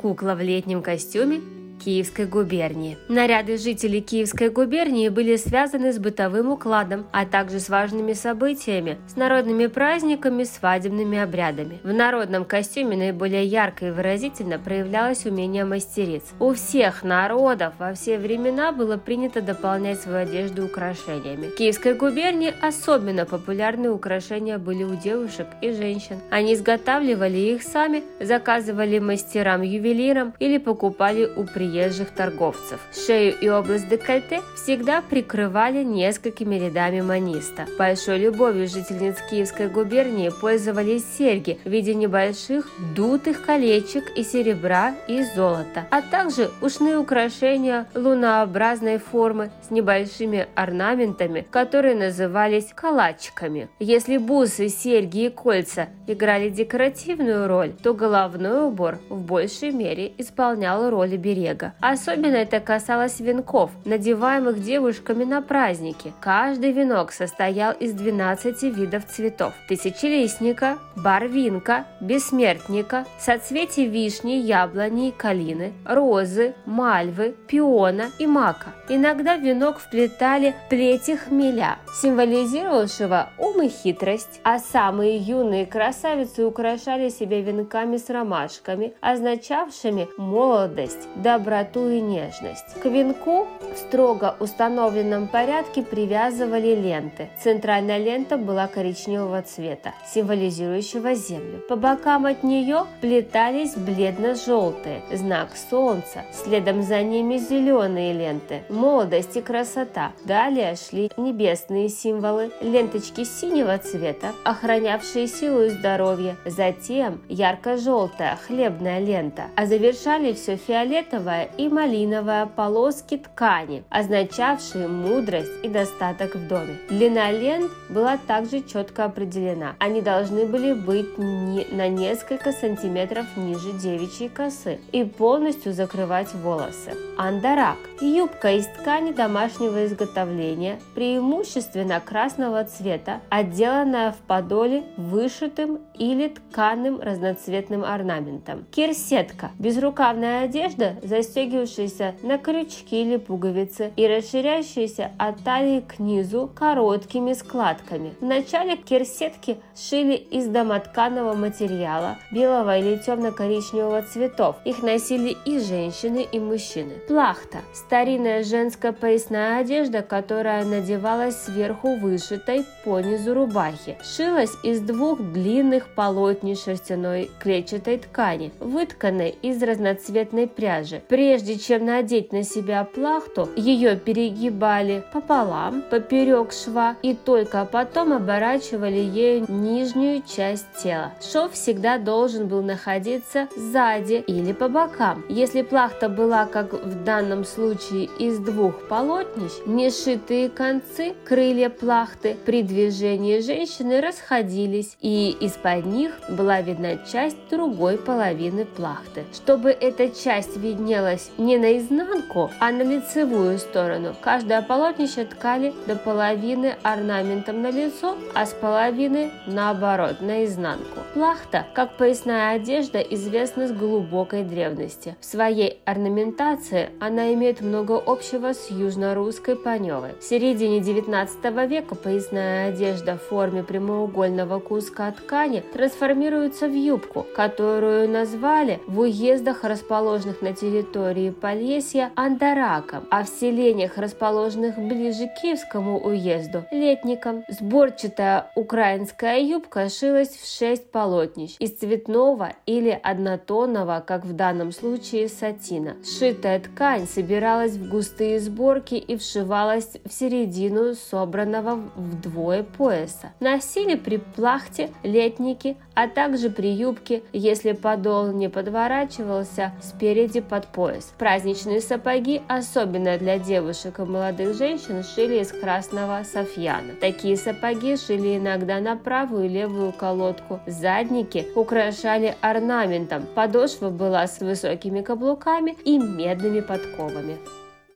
кукла в летнем костюме Киевской губернии. Наряды жителей Киевской губернии были связаны с бытовым укладом, а также с важными событиями, с народными праздниками, свадебными обрядами. В народном костюме наиболее ярко и выразительно проявлялось умение мастериц. У всех народов во все времена было принято дополнять свою одежду украшениями. В Киевской губернии особенно популярны украшения были у девушек и женщин. Они изготавливали их сами, заказывали мастерам-ювелирам или покупали у приезжих приезжих торговцев. Шею и область декольте всегда прикрывали несколькими рядами маниста. Большой любовью жительниц Киевской губернии пользовались серьги в виде небольших дутых колечек из серебра и золота, а также ушные украшения лунообразной формы с небольшими орнаментами, которые назывались калачиками. Если бусы, серьги и кольца играли декоративную роль, то головной убор в большей мере исполнял роль берега снега. Особенно это касалось венков, надеваемых девушками на праздники. Каждый венок состоял из 12 видов цветов. Тысячелистника, барвинка, бессмертника, соцветий вишни, яблони и калины, розы, мальвы, пиона и мака. Иногда в венок вплетали плети хмеля, символизировавшего ум и хитрость, а самые юные красавицы украшали себя венками с ромашками, означавшими молодость, добро доброту и нежность. К венку в строго установленном порядке привязывали ленты. Центральная лента была коричневого цвета, символизирующего землю. По бокам от нее плетались бледно-желтые, знак солнца. Следом за ними зеленые ленты, молодость и красота. Далее шли небесные символы, ленточки синего цвета, охранявшие силу и здоровье. Затем ярко-желтая хлебная лента, а завершали все фиолетовая розовая и малиновая полоски ткани, означавшие мудрость и достаток в доме. Длина лент была также четко определена. Они должны были быть не на несколько сантиметров ниже девичьей косы и полностью закрывать волосы. Андарак – юбка из ткани домашнего изготовления, преимущественно красного цвета, отделанная в подоле вышитым или тканым разноцветным орнаментом. Кирсетка – безрукавная одежда, за застегивавшиеся на крючки или пуговицы и расширяющиеся от талии к низу короткими складками. В начале кирсетки шили из домотканого материала белого или темно-коричневого цветов. Их носили и женщины, и мужчины. Плахта – старинная женская поясная одежда, которая надевалась сверху вышитой по низу рубахи. Шилась из двух длинных полотнищ шерстяной клетчатой ткани, вытканной из разноцветной пряжи. Прежде чем надеть на себя плахту, ее перегибали пополам, поперек шва и только потом оборачивали ею нижнюю часть тела. Шов всегда должен был находиться сзади или по бокам. Если плахта была, как в данном случае, из двух полотнищ, нешитые концы, крылья плахты при движении женщины расходились, и из-под них была видна часть другой половины плахты. Чтобы эта часть виднелась делалось не наизнанку, а на лицевую сторону. Каждое полотнище ткали до половины орнаментом на лицо, а с половины наоборот, наизнанку. Плахта, как поясная одежда, известна с глубокой древности. В своей орнаментации она имеет много общего с южно-русской паневой. В середине 19 века поясная одежда в форме прямоугольного куска ткани трансформируется в юбку, которую назвали в уездах, расположенных на территории территории Полесья Андараком, а в селениях, расположенных ближе к Киевскому уезду, Летником. Сборчатая украинская юбка шилась в шесть полотнищ из цветного или однотонного, как в данном случае, сатина. Сшитая ткань собиралась в густые сборки и вшивалась в середину собранного вдвое пояса. Носили при плахте летники, а также при юбке, если подол не подворачивался спереди под пояс. Праздничные сапоги, особенно для девушек и молодых женщин, шили из красного софьяна. Такие сапоги шили иногда на правую и левую колодку. Задники украшали орнаментом. Подошва была с высокими каблуками и медными подковами.